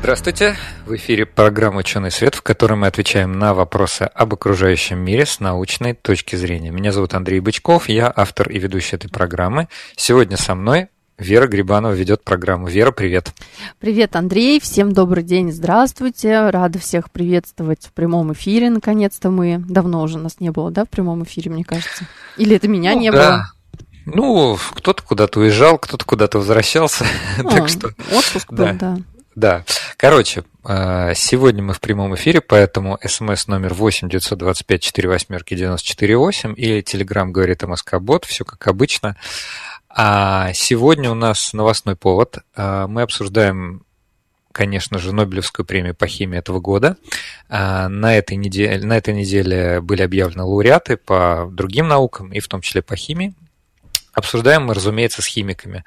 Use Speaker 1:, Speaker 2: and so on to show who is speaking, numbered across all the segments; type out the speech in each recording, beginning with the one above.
Speaker 1: Здравствуйте! В эфире программа «Ученый свет», в которой мы отвечаем на вопросы об окружающем мире с научной точки зрения. Меня зовут Андрей Бычков, я автор и ведущий этой программы. Сегодня со мной Вера Грибанова ведет программу. Вера, привет.
Speaker 2: Привет, Андрей. Всем добрый день. Здравствуйте. Рада всех приветствовать в прямом эфире. Наконец-то мы. Давно уже нас не было, да, в прямом эфире, мне кажется. Или это меня ну, не да.
Speaker 1: было? Ну, кто-то куда-то уезжал, кто-то куда-то возвращался. А, так что.
Speaker 2: Отпуск был, да.
Speaker 1: Да. Короче, э, сегодня мы в прямом эфире, поэтому смс номер 8 925 4 восьмерки 94 8 или телеграм говорит МСК Бот, все как обычно. А сегодня у нас новостной повод. А, мы обсуждаем конечно же, Нобелевскую премию по химии этого года. А, на этой, неделе, на этой неделе были объявлены лауреаты по другим наукам, и в том числе по химии. Обсуждаем мы, разумеется, с химиками.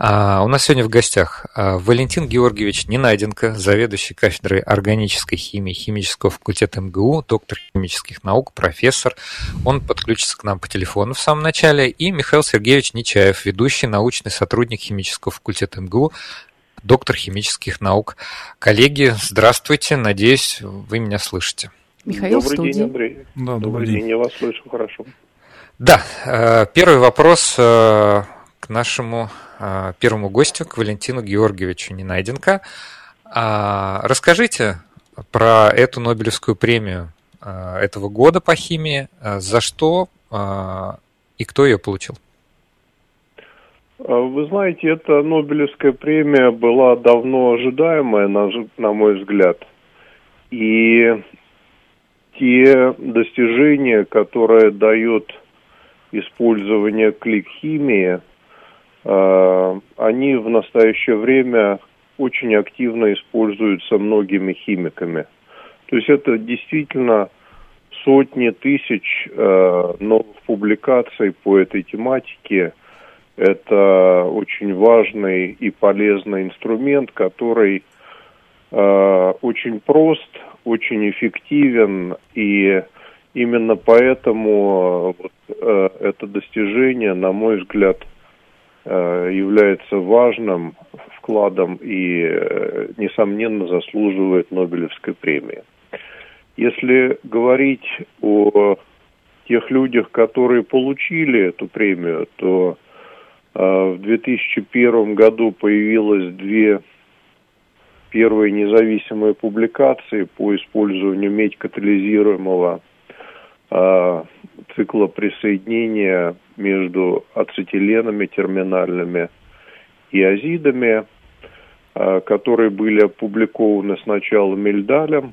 Speaker 1: А, у нас сегодня в гостях а, Валентин Георгиевич Ненайденко, заведующий кафедрой органической химии химического факультета МГУ, доктор химических наук, профессор. Он подключится к нам по телефону в самом начале. И Михаил Сергеевич Нечаев, ведущий научный сотрудник химического факультета МГУ, доктор химических наук. Коллеги, здравствуйте. Надеюсь, вы меня слышите.
Speaker 2: Михаил
Speaker 3: Добрый день, Андрей. Да, добрый, добрый день. день. Я вас слышу хорошо.
Speaker 1: Да, э, первый вопрос э, нашему а, первому гостю, к Валентину Георгиевичу Ненайденко. А, расскажите про эту Нобелевскую премию а, этого года по химии, за что и кто ее получил?
Speaker 3: Вы знаете, эта Нобелевская премия была давно ожидаемая, на, на мой взгляд. И те достижения, которые дает использование клик-химии, Э, они в настоящее время очень активно используются многими химиками. То есть это действительно сотни тысяч э, новых публикаций по этой тематике. Это очень важный и полезный инструмент, который э, очень прост, очень эффективен, и именно поэтому вот, э, это достижение, на мой взгляд, Э, является важным вкладом и, э, несомненно, заслуживает Нобелевской премии. Если говорить о тех людях, которые получили эту премию, то э, в 2001 году появилось две первые независимые публикации по использованию медь-катализируемого э, цикла присоединения между ацетиленами терминальными и азидами, а, которые были опубликованы сначала Мельдалем,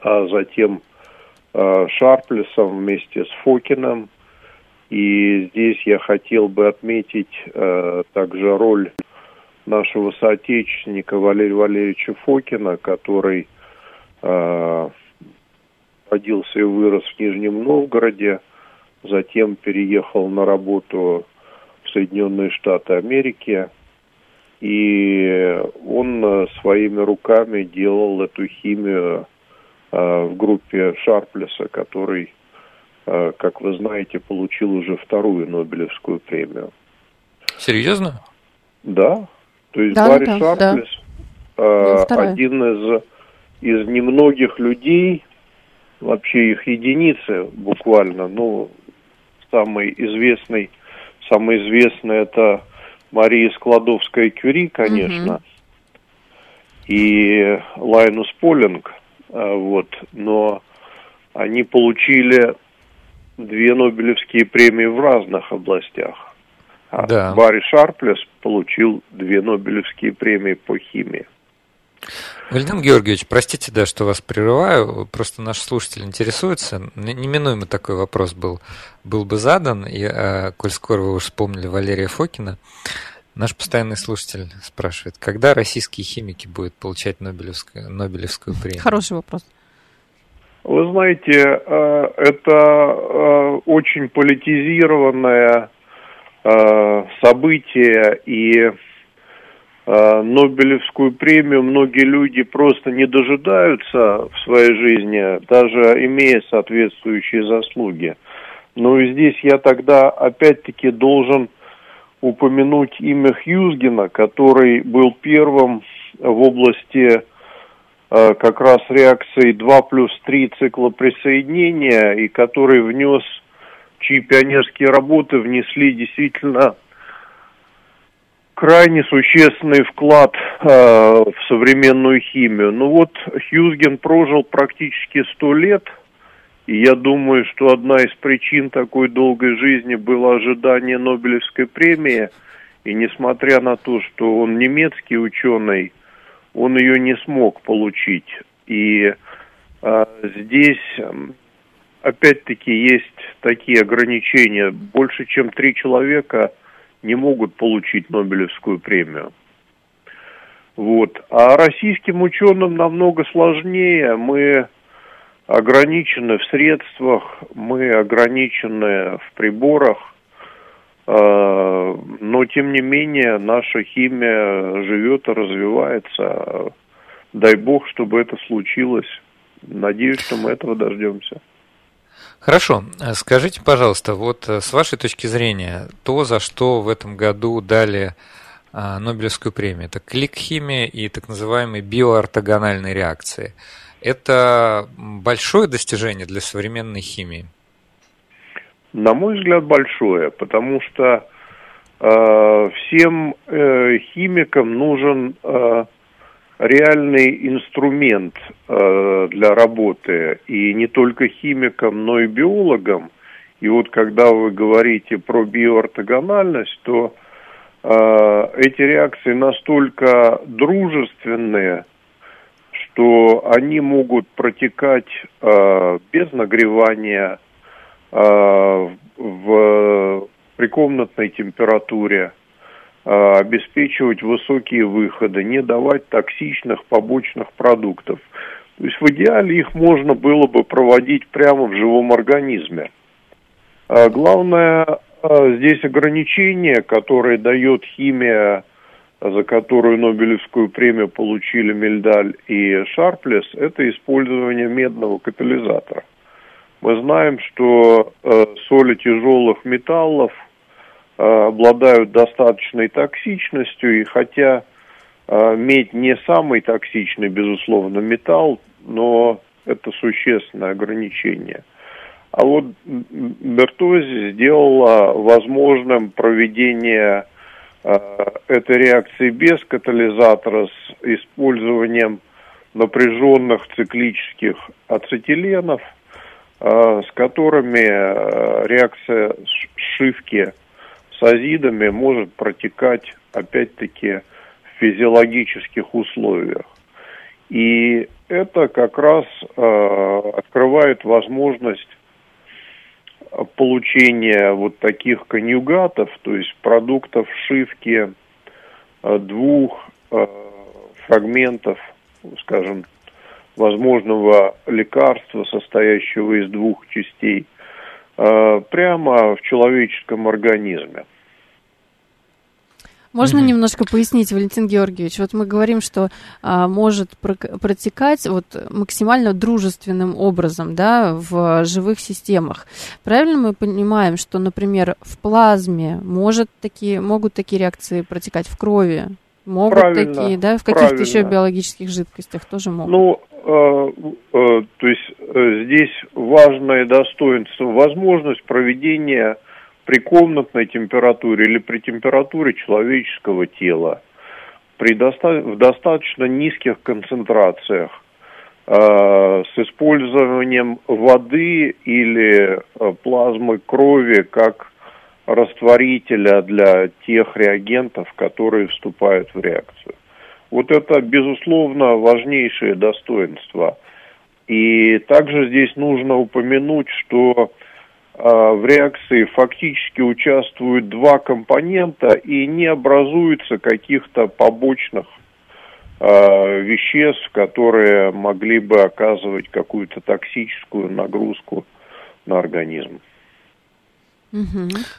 Speaker 3: а затем а, Шарплесом вместе с Фокином. И здесь я хотел бы отметить также роль нашего соотечественника Валерия Валерьевича Фокина, который родился и вырос в Нижнем Новгороде, затем переехал на работу в Соединенные Штаты Америки, и он э, своими руками делал эту химию э, в группе Шарплеса, который, э, как вы знаете, получил уже вторую Нобелевскую премию.
Speaker 1: Серьезно?
Speaker 3: Да. То есть да, Барри да, Шарплес да. один из, из немногих людей, вообще их единицы буквально, ну, самый известный, самый известный это Мария Складовская-Кюри, конечно, угу. и Лайнус Полинг, а, вот, но они получили две Нобелевские премии в разных областях. А да. Барри Шарплес получил две Нобелевские премии по химии.
Speaker 1: Валентин Георгиевич, простите, да, что вас прерываю, просто наш слушатель интересуется. Неминуемо такой вопрос был, был бы задан, и, а, коль скоро вы уже вспомнили Валерия Фокина, наш постоянный слушатель спрашивает, когда российские химики будут получать Нобелевскую, Нобелевскую премию?
Speaker 2: Хороший вопрос.
Speaker 3: Вы знаете, э, это э, очень политизированное э, событие, и Нобелевскую премию многие люди просто не дожидаются в своей жизни, даже имея соответствующие заслуги. Но и здесь я тогда опять-таки должен упомянуть имя Хьюзгена, который был первым в области Э, как раз реакции 2 плюс 3 цикла присоединения, и который внес, чьи пионерские работы внесли действительно крайне существенный вклад э, в современную химию. Ну вот Хьюзген прожил практически сто лет, и я думаю, что одна из причин такой долгой жизни было ожидание Нобелевской премии, и несмотря на то, что он немецкий ученый, он ее не смог получить. И э, здесь опять-таки есть такие ограничения. Больше чем три человека не могут получить Нобелевскую премию. Вот. А российским ученым намного сложнее. Мы ограничены в средствах, мы ограничены в приборах, а, но тем не менее наша химия живет и развивается. Дай бог, чтобы это случилось. Надеюсь, что мы этого дождемся.
Speaker 1: Хорошо. Скажите, пожалуйста, вот э, с вашей точки зрения, то, за что в этом году дали а, Нобелевскую премию, это клик-химия и так называемые биоортогональные реакции. Это большое достижение для современной химии?
Speaker 3: На мой взгляд, большое, потому что э, всем э, химикам нужен э, реальный инструмент э, для работы, и не только химикам, но и биологам. И вот когда вы говорите про биоортогональность, то э, эти реакции настолько дружественные, что они могут протекать э, без нагревания, Э, в прикомнатной температуре, э, обеспечивать высокие выходы, не давать токсичных побочных продуктов. То есть в идеале их можно было бы проводить прямо в живом организме. А главное э, здесь ограничение, которое дает химия, за которую Нобелевскую премию получили Мельдаль и Шарплес, это использование медного катализатора. Мы знаем, что э, соли тяжелых металлов э, обладают достаточной токсичностью, и хотя э, медь не самый токсичный, безусловно, металл, но это существенное ограничение. А вот Бертози сделала возможным проведение э, этой реакции без катализатора с использованием напряженных циклических ацетиленов – Э, с которыми э, реакция сшивки с азидами может протекать, опять-таки, в физиологических условиях. И это как раз э, открывает возможность получения вот таких конъюгатов, то есть продуктов сшивки э, двух э, фрагментов, скажем, возможного лекарства, состоящего из двух частей, прямо в человеческом организме.
Speaker 2: Можно mm-hmm. немножко пояснить, Валентин Георгиевич? Вот мы говорим, что а, может протекать вот максимально дружественным образом, да, в живых системах. Правильно мы понимаем, что, например, в плазме может такие, могут такие реакции протекать в крови? Могут правильно, такие, да, в каких-то еще биологических жидкостях тоже могут.
Speaker 3: Ну, э, э, то есть э, здесь важное достоинство, возможность проведения при комнатной температуре или при температуре человеческого тела при доста- в достаточно низких концентрациях э, с использованием воды или э, плазмы крови как растворителя для тех реагентов, которые вступают в реакцию. Вот это, безусловно, важнейшее достоинство. И также здесь нужно упомянуть, что э, в реакции фактически участвуют два компонента и не образуется каких-то побочных веществ, которые могли бы оказывать какую-то токсическую нагрузку на организм.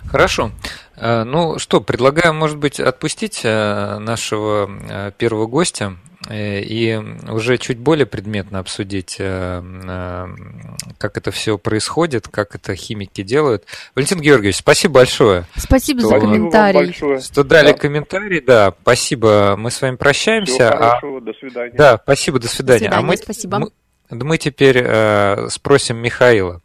Speaker 1: Хорошо. Ну что, предлагаю, может быть, отпустить нашего первого гостя Э, и уже чуть более предметно обсудить, э, э, как это все происходит, как это химики делают. Валентин Георгиевич, спасибо большое.
Speaker 2: Спасибо что, за комментарий.
Speaker 1: Что дали да. комментарий, да, спасибо. Мы с вами прощаемся. Всего
Speaker 3: а хорошего, а... до свидания.
Speaker 1: Да, спасибо, до свидания. До
Speaker 2: свидания а мы, спасибо.
Speaker 1: Мы, мы теперь э, спросим Михаила.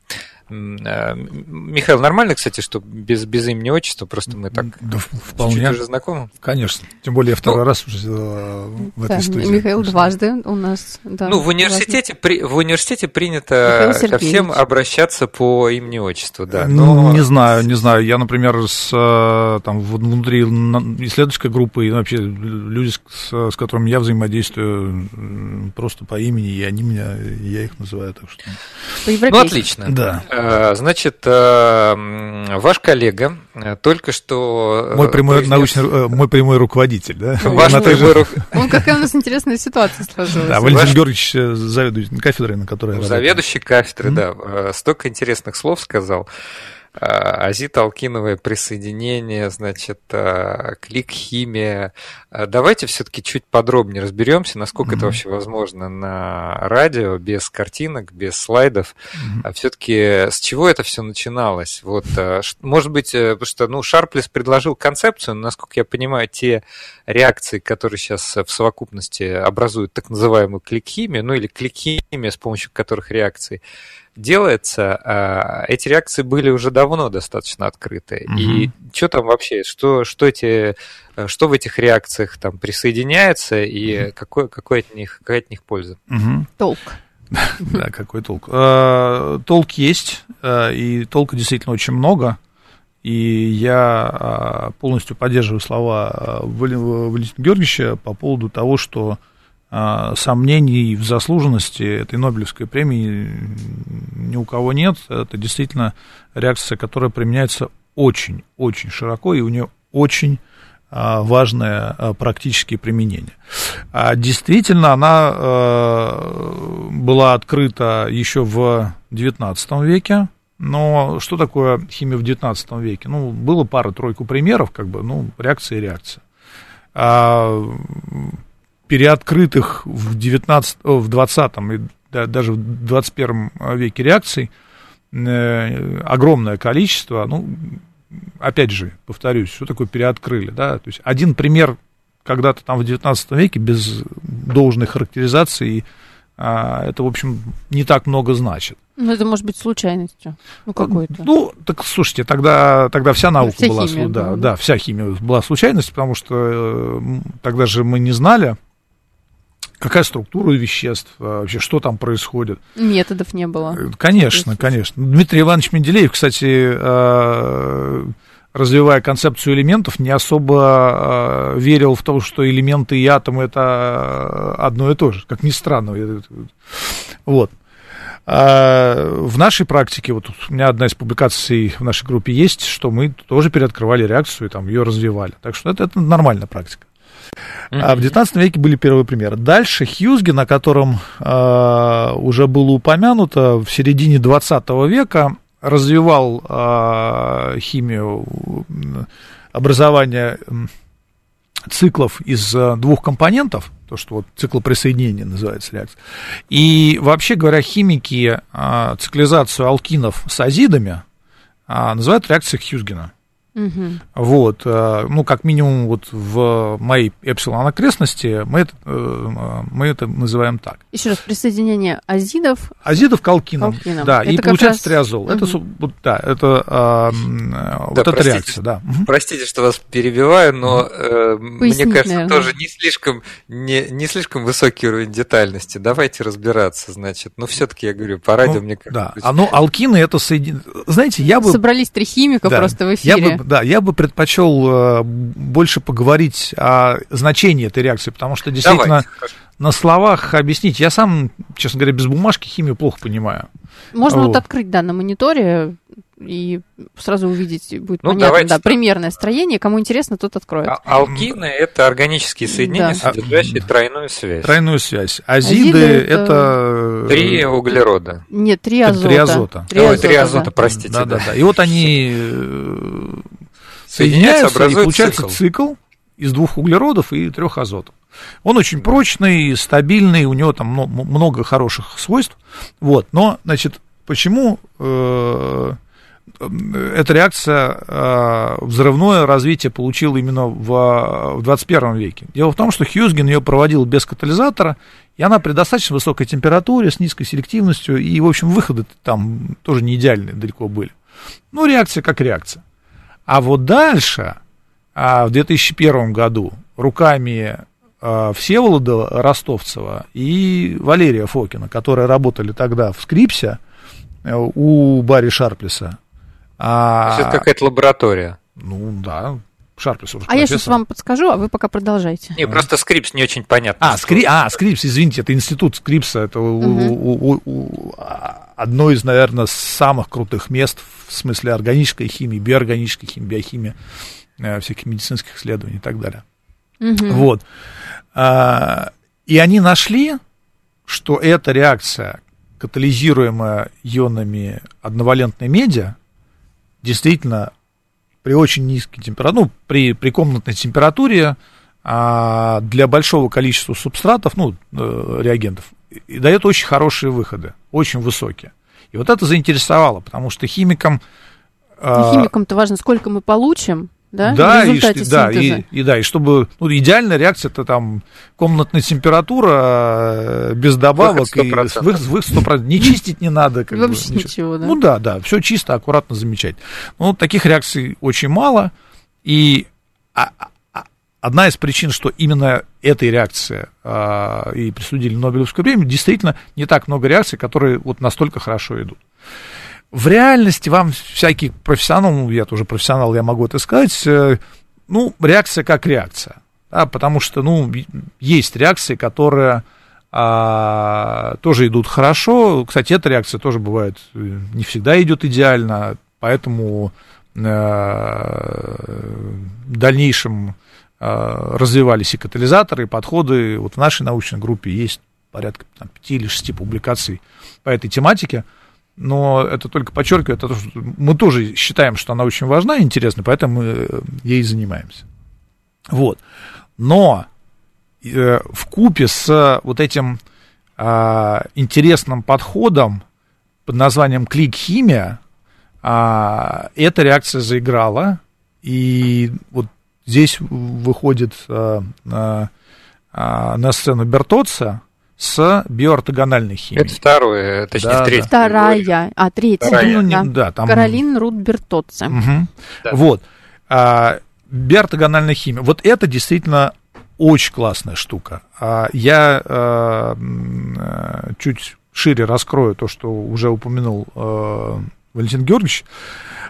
Speaker 1: Э, Михаил, нормально, кстати, что без, без имени отчества, просто мы так
Speaker 4: да, вполне. чуть
Speaker 1: уже знакомы?
Speaker 4: Конечно, тем более я второй ну, раз уже э, в этой да, студии.
Speaker 2: Михаил дважды у нас, да.
Speaker 1: Ну, в университете, при, в университете принято ко всем обращаться по имени отчеству, да.
Speaker 4: Но... Не знаю, не знаю. Я, например, с, э, там, внутри исследовательской группы и вообще люди, с, с которыми я взаимодействую, просто по имени, и они меня, я их называю, так что...
Speaker 1: Ну, отлично.
Speaker 4: Да.
Speaker 1: Э, значит, э, ваш коллега э, только что...
Speaker 4: Мой прямой, научный, мой прямой руководитель, да?
Speaker 2: Ваш прямой рук... Он какая у нас интересная ситуация сложилась. Да,
Speaker 4: Валентин Ваш... Георгиевич заведующий кафедрой, на которой я
Speaker 1: Заведующий кафедры, mm-hmm. да. Столько интересных слов сказал. А, азиталкиновое присоединение, значит, а, клик-химия. А, давайте все-таки чуть подробнее разберемся, насколько mm-hmm. это вообще возможно на радио, без картинок, без слайдов. Mm-hmm. А все-таки с чего это все начиналось? Вот, может быть, э, потому что, ну, Шарплес предложил концепцию, но, насколько я понимаю, те реакции, которые сейчас в совокупности образуют так называемую клик-химию, ну или клик-химия, с помощью которых реакции делается, а, эти реакции были уже давно достаточно открыты. Угу. И что там вообще, что, что, эти, что в этих реакциях там присоединяется и угу. какой, какой, от них, какая от них польза?
Speaker 2: Угу. Толк.
Speaker 4: Да, какой толк? А, толк есть, а, и толка действительно очень много. И я полностью поддерживаю слова Валентина Георгиевича по поводу того, что сомнений в заслуженности этой Нобелевской премии ни у кого нет. Это действительно реакция, которая применяется очень-очень широко, и у нее очень а, важное а, практические применение. Действительно, она была открыта еще в XIX веке, но что такое химия в XIX веке? Ну, было пара-тройку примеров, как бы, ну, реакция и реакция переоткрытых в, 19, в 20 и даже в 21 веке реакций э, огромное количество. Ну, опять же, повторюсь, что такое переоткрыли, да, то есть один пример когда-то там в 19 веке без должной характеризации а, это, в общем, не так много значит.
Speaker 2: Ну, это может быть случайностью. Ну, какой-то.
Speaker 4: Ну, так слушайте, тогда, тогда вся наука вся была химия, да, да, да, вся химия была случайностью, потому что э, тогда же мы не знали, какая структура веществ, а, вообще, что там происходит.
Speaker 2: Методов не было.
Speaker 4: Э, конечно, конечно. Дмитрий Иванович Менделеев, кстати, а, развивая концепцию элементов, не особо а, верил в то, что элементы и атомы это одно и то же, как ни странно. Вот. в нашей практике, вот у меня одна из публикаций в нашей группе есть, что мы тоже переоткрывали реакцию и там ее развивали. Так что это, это нормальная практика. А в XIX веке были первые примеры. Дальше Хьюзген, о котором э, уже было упомянуто, в середине XX века развивал э, химию образования циклов из двух компонентов, то, что вот циклоприсоединение называется реакция. И вообще говоря, химики циклизацию алкинов с азидами называют реакцией Хьюзгена. Угу. Вот, э, ну, как минимум, вот в моей эпсилон окрестности мы это, э, мы это называем так.
Speaker 2: Еще раз, присоединение азидов.
Speaker 4: Азидов к алкинам, алкинам. да, это и получается раз... триазол. Угу. Это, вот, да, это а, да, вот эта реакция, да.
Speaker 1: Простите, что вас перебиваю, но э, мне кажется, наверное. тоже не слишком, не, не слишком высокий уровень детальности. Давайте разбираться, значит. Но все-таки я говорю, по радио
Speaker 4: ну,
Speaker 1: мне
Speaker 4: кажется. Да, оно, алкины это соединение. Знаете, я бы...
Speaker 2: Собрались три химика да, просто в эфире.
Speaker 4: Я бы, да, я бы предпочел э, больше поговорить о значении этой реакции, потому что действительно Давайте. на словах объяснить. Я сам, честно говоря, без бумажки химию плохо понимаю.
Speaker 2: Можно вот, вот открыть, да, на мониторе и сразу увидеть будет ну, понятно, да, примерное строение. Кому интересно, тот откроет. А,
Speaker 1: алкины – это органические соединения, да. содержащие тройную связь.
Speaker 4: Тройную связь. Азиды, Азиды это... это...
Speaker 1: Три углерода.
Speaker 2: Нет, три азота.
Speaker 4: Три азота.
Speaker 1: Три азота, три азота простите.
Speaker 4: Да, да, да. И вот они соединяются, соединяются и получается цикл. цикл из двух углеродов и трех азотов. Он очень прочный, стабильный, у него там много хороших свойств. Вот, но, значит, почему э, эта реакция, э, взрывное развитие получила именно в, в 21 веке? Дело в том, что Хьюзген ее проводил без катализатора, и она при достаточно высокой температуре, с низкой селективностью, и, в общем, выходы там тоже не идеальные далеко были. Ну, реакция как реакция. А вот дальше, а в 2001 году, руками а, Всеволода Ростовцева и Валерия Фокина, которые работали тогда в Скрипсе э, у Барри Шарплиса.
Speaker 1: А... То есть это какая-то лаборатория?
Speaker 4: Ну да, Шарплис.
Speaker 2: А профессор. я сейчас вам подскажу, а вы пока продолжайте.
Speaker 1: Не, просто Scripps не очень понятно.
Speaker 4: А, скри... а Scripps, извините, это институт Скрипса, это угу. у, у, у, одно из, наверное, самых крутых мест в смысле органической химии, биоорганической химии, биохимии, э, всяких медицинских исследований и так далее. Угу. Вот. А, и они нашли, что эта реакция, катализируемая ионами одновалентной меди, действительно при очень низкой температуре, ну, при, при комнатной температуре а, для большого количества субстратов, ну, э, реагентов, и дает очень хорошие выходы, очень высокие. И вот это заинтересовало, потому что химикам...
Speaker 2: А, химикам-то важно, сколько мы получим, да,
Speaker 4: да, и, да, и, и да, и чтобы ну, идеальная реакция это там комнатная температура э, без добавок выход 100%. и выход, выход 100%. не чистить не надо,
Speaker 2: как вообще бы, ничего. ничего, да.
Speaker 4: Ну да, да, все чисто, аккуратно, замечательно. Ну таких реакций очень мало, и а, а, одна из причин, что именно этой реакции а, и присудили Нобелевскую премию, действительно не так много реакций, которые вот настолько хорошо идут. В реальности вам всякий профессионал, ну, я тоже профессионал, я могу это сказать, э, ну, реакция как реакция. Да, потому что, ну, есть реакции, которые а, тоже идут хорошо. Кстати, эта реакция тоже бывает, э, не всегда идет идеально, поэтому а, в дальнейшем а, развивались и катализаторы, и подходы. Вот в нашей научной группе есть порядка там, 5 или 6 публикаций по этой тематике но это только подчеркивает то, что мы тоже считаем, что она очень важна и интересна, поэтому мы ей занимаемся. Вот. Но э, в купе с вот этим э, интересным подходом под названием клик-химия, э, эта реакция заиграла, и вот здесь выходит э, э, на сцену Бертоца, с биоортогональной химией.
Speaker 1: Это второе, точнее, да, третье.
Speaker 2: Вторая, а третья, Вторая. Ну, да. да там... Каролин Рут Бертоцци.
Speaker 4: Угу. Да. Вот. А, биортогональная химия. Вот это действительно очень классная штука. А, я а, чуть шире раскрою то, что уже упомянул а, Валентин Георгиевич.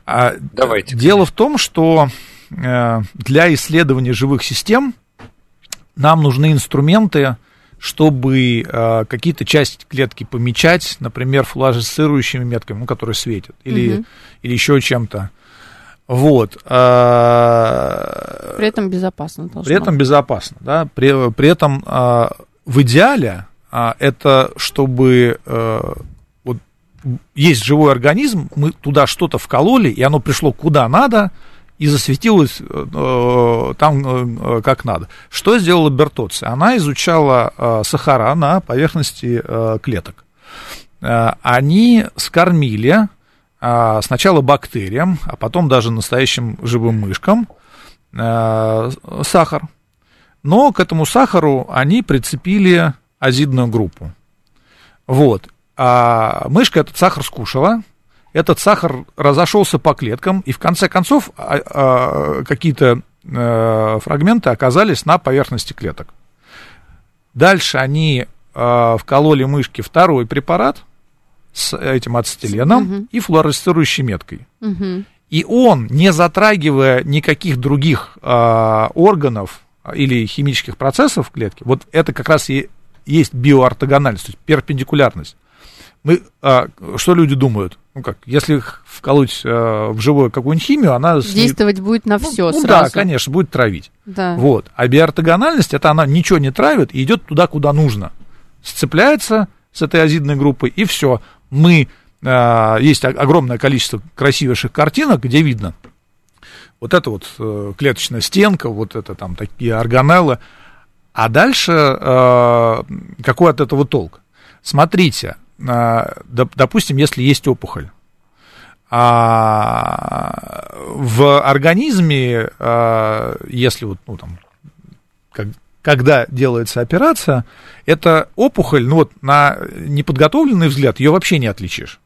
Speaker 4: А,
Speaker 1: Давайте.
Speaker 4: Дело в том, что а, для исследования живых систем нам нужны инструменты, чтобы э, какие-то части клетки помечать, например, флуоресцирующими метками, ну, которые светят, или, угу. или еще чем-то. Вот.
Speaker 2: Э, при этом безопасно должно
Speaker 4: При этом безопасно, да. При, при этом э, в идеале э, это чтобы э, вот есть живой организм, мы туда что-то вкололи, и оно пришло куда надо, и засветилась э, там э, как надо. Что сделала Бертоци? Она изучала э, сахара на поверхности э, клеток. Э, они скормили э, сначала бактериям, а потом даже настоящим живым мышкам э, сахар. Но к этому сахару они прицепили азидную группу. Вот. А мышка этот сахар скушала, этот сахар разошелся по клеткам, и в конце концов а, а, какие-то а, фрагменты оказались на поверхности клеток. Дальше они а, вкололи мышке второй препарат с этим ацетиленом угу. и флуоресцирующей меткой. Угу. И он, не затрагивая никаких других а, органов или химических процессов в клетке, вот это как раз и есть биоортогональность, то есть перпендикулярность Мы, а, что люди думают? Ну как, если вколоть а, в живую какую-нибудь химию, она...
Speaker 2: Действовать будет на все ну,
Speaker 4: ну,
Speaker 2: сразу.
Speaker 4: Да, конечно, будет травить.
Speaker 2: Да.
Speaker 4: Вот. А биортогональность, это она ничего не травит и идет туда, куда нужно. Сцепляется с этой азидной группой, и все. Мы... А, есть огромное количество красивейших картинок, где видно вот это вот э, клеточная стенка, вот это там такие органеллы. А дальше э, какой от этого толк? Смотрите, допустим, если есть опухоль, а в организме, э, если вот, ну, там, как, когда делается операция, эта опухоль, ну вот на неподготовленный взгляд, ее вообще не отличишь.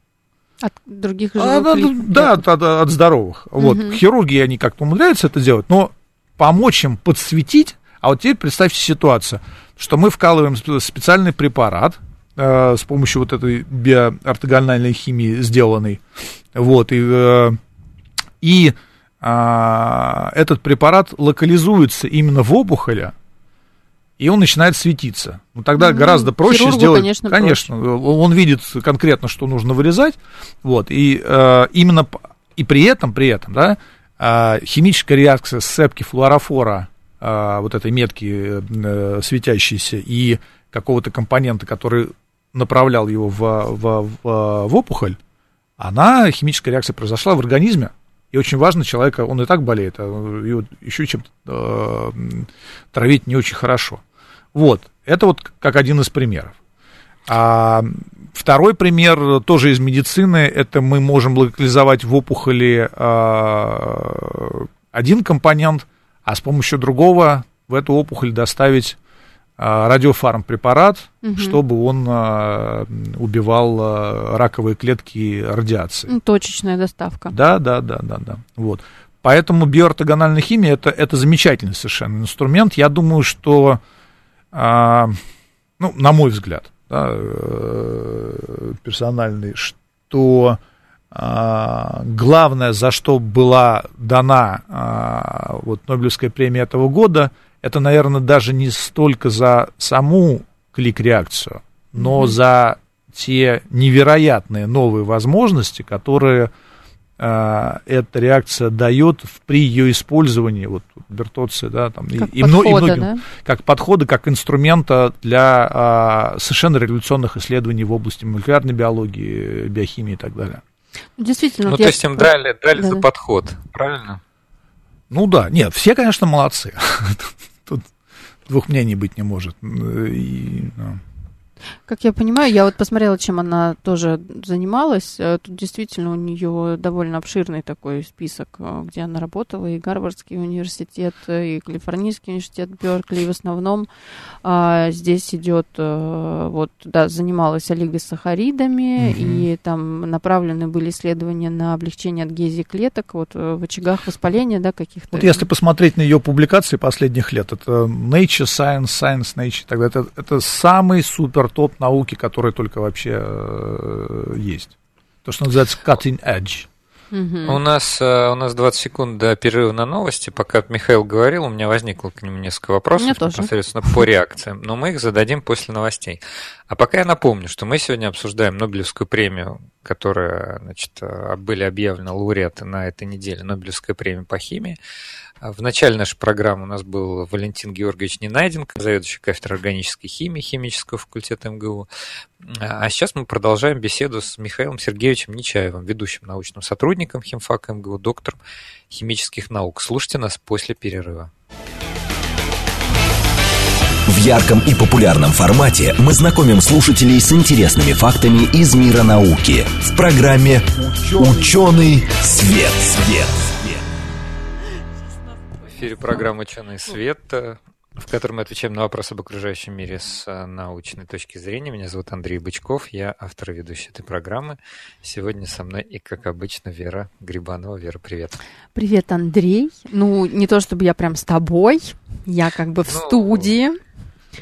Speaker 2: От других живых
Speaker 4: а, Да, от, от, от здоровых. Угу. Вот. Хирурги, они как-то умудряются это делать, но помочь им подсветить, а вот теперь представьте ситуацию, что мы вкалываем специальный препарат, э, с помощью вот этой биоортогональной химии сделанной, вот, и, э, и э, этот препарат локализуется именно в опухоли, и он начинает светиться. Ну, тогда mm-hmm. гораздо проще Хирургу, сделать.
Speaker 2: Конечно,
Speaker 4: конечно проще. он видит конкретно, что нужно вырезать. Вот, и э, именно и при этом, при этом, да, э, химическая реакция сцепки флуорофора, э, вот этой метки э, светящейся, и какого-то компонента, который направлял его в, в, в, в опухоль, она, химическая реакция произошла в организме, и очень важно человека, он и так болеет, а его еще чем-то э, травить не очень хорошо. Вот, это вот как один из примеров. А второй пример тоже из медицины, это мы можем локализовать в опухоли а, один компонент, а с помощью другого в эту опухоль доставить а, радиофармпрепарат, угу. чтобы он а, убивал а, раковые клетки радиации.
Speaker 2: Точечная доставка.
Speaker 4: Да, да, да, да, да. Вот. Поэтому биоортогональная химия это, это замечательный совершенно инструмент. Я думаю, что а, ну, на мой взгляд, да, э, персональный, что а, главное, за что была дана а, вот Нобелевская премия этого года, это, наверное, даже не столько за саму клик-реакцию, но mm-hmm. за те невероятные новые возможности, которые э, эта реакция дает при ее использовании, вот Бертоци, да, там,
Speaker 2: как и, подхода, и многим, да?
Speaker 4: как подхода, как инструмента для э, совершенно революционных исследований в области молекулярной биологии, биохимии и так далее.
Speaker 2: Ну, действительно.
Speaker 1: Ну,
Speaker 2: вот
Speaker 1: то я... есть им драли, драли да, за да. подход, правильно?
Speaker 4: Ну да, нет, все, конечно, молодцы. Двух мнений быть не может. И,
Speaker 2: ну. Как я понимаю, я вот посмотрела, чем она тоже занималась. Э, тут действительно у нее довольно обширный такой список, э, где она работала, и Гарвардский университет, и Калифорнийский университет Беркли, и в основном а, здесь идет, а, вот, да, занималась олигосахаридами, угу. и там направлены были исследования на облегчение адгезии клеток, вот в очагах воспаления, да, каких-то.
Speaker 4: Вот если посмотреть на ее публикации последних лет, это Nature, Science, Science, Nature, тогда это, это самый супер топ науки, которые только вообще э, есть. То, что называется cutting edge.
Speaker 1: У нас, э, у нас 20 секунд до перерыва на новости. Пока Михаил говорил, у меня возникло к нему несколько вопросов непосредственно по реакциям, но мы их зададим после новостей. А пока я напомню, что мы сегодня обсуждаем Нобелевскую премию, которая, значит, э, были объявлены лауреаты на этой неделе, Нобелевская премия по химии. А в начале нашей программы у нас был Валентин Георгиевич Ненайденко, заведующий кафедрой органической химии химического факультета МГУ. А сейчас мы продолжаем беседу с Михаилом Сергеевичем Нечаевым, ведущим научным сотрудником химфака МГУ, доктором химических наук. Слушайте нас после перерыва.
Speaker 5: В ярком и популярном формате мы знакомим слушателей с интересными фактами из мира науки в программе «Ученый свет». свет
Speaker 1: эфире программа «Ученый свет», в которой мы отвечаем на вопросы об окружающем мире с э, научной точки зрения. Меня зовут Андрей Бычков, я автор и ведущий этой программы. Сегодня со мной и, как обычно, Вера Грибанова. Вера, привет.
Speaker 2: Привет, Андрей. Ну, не то чтобы я прям с тобой, я как бы в ну, студии.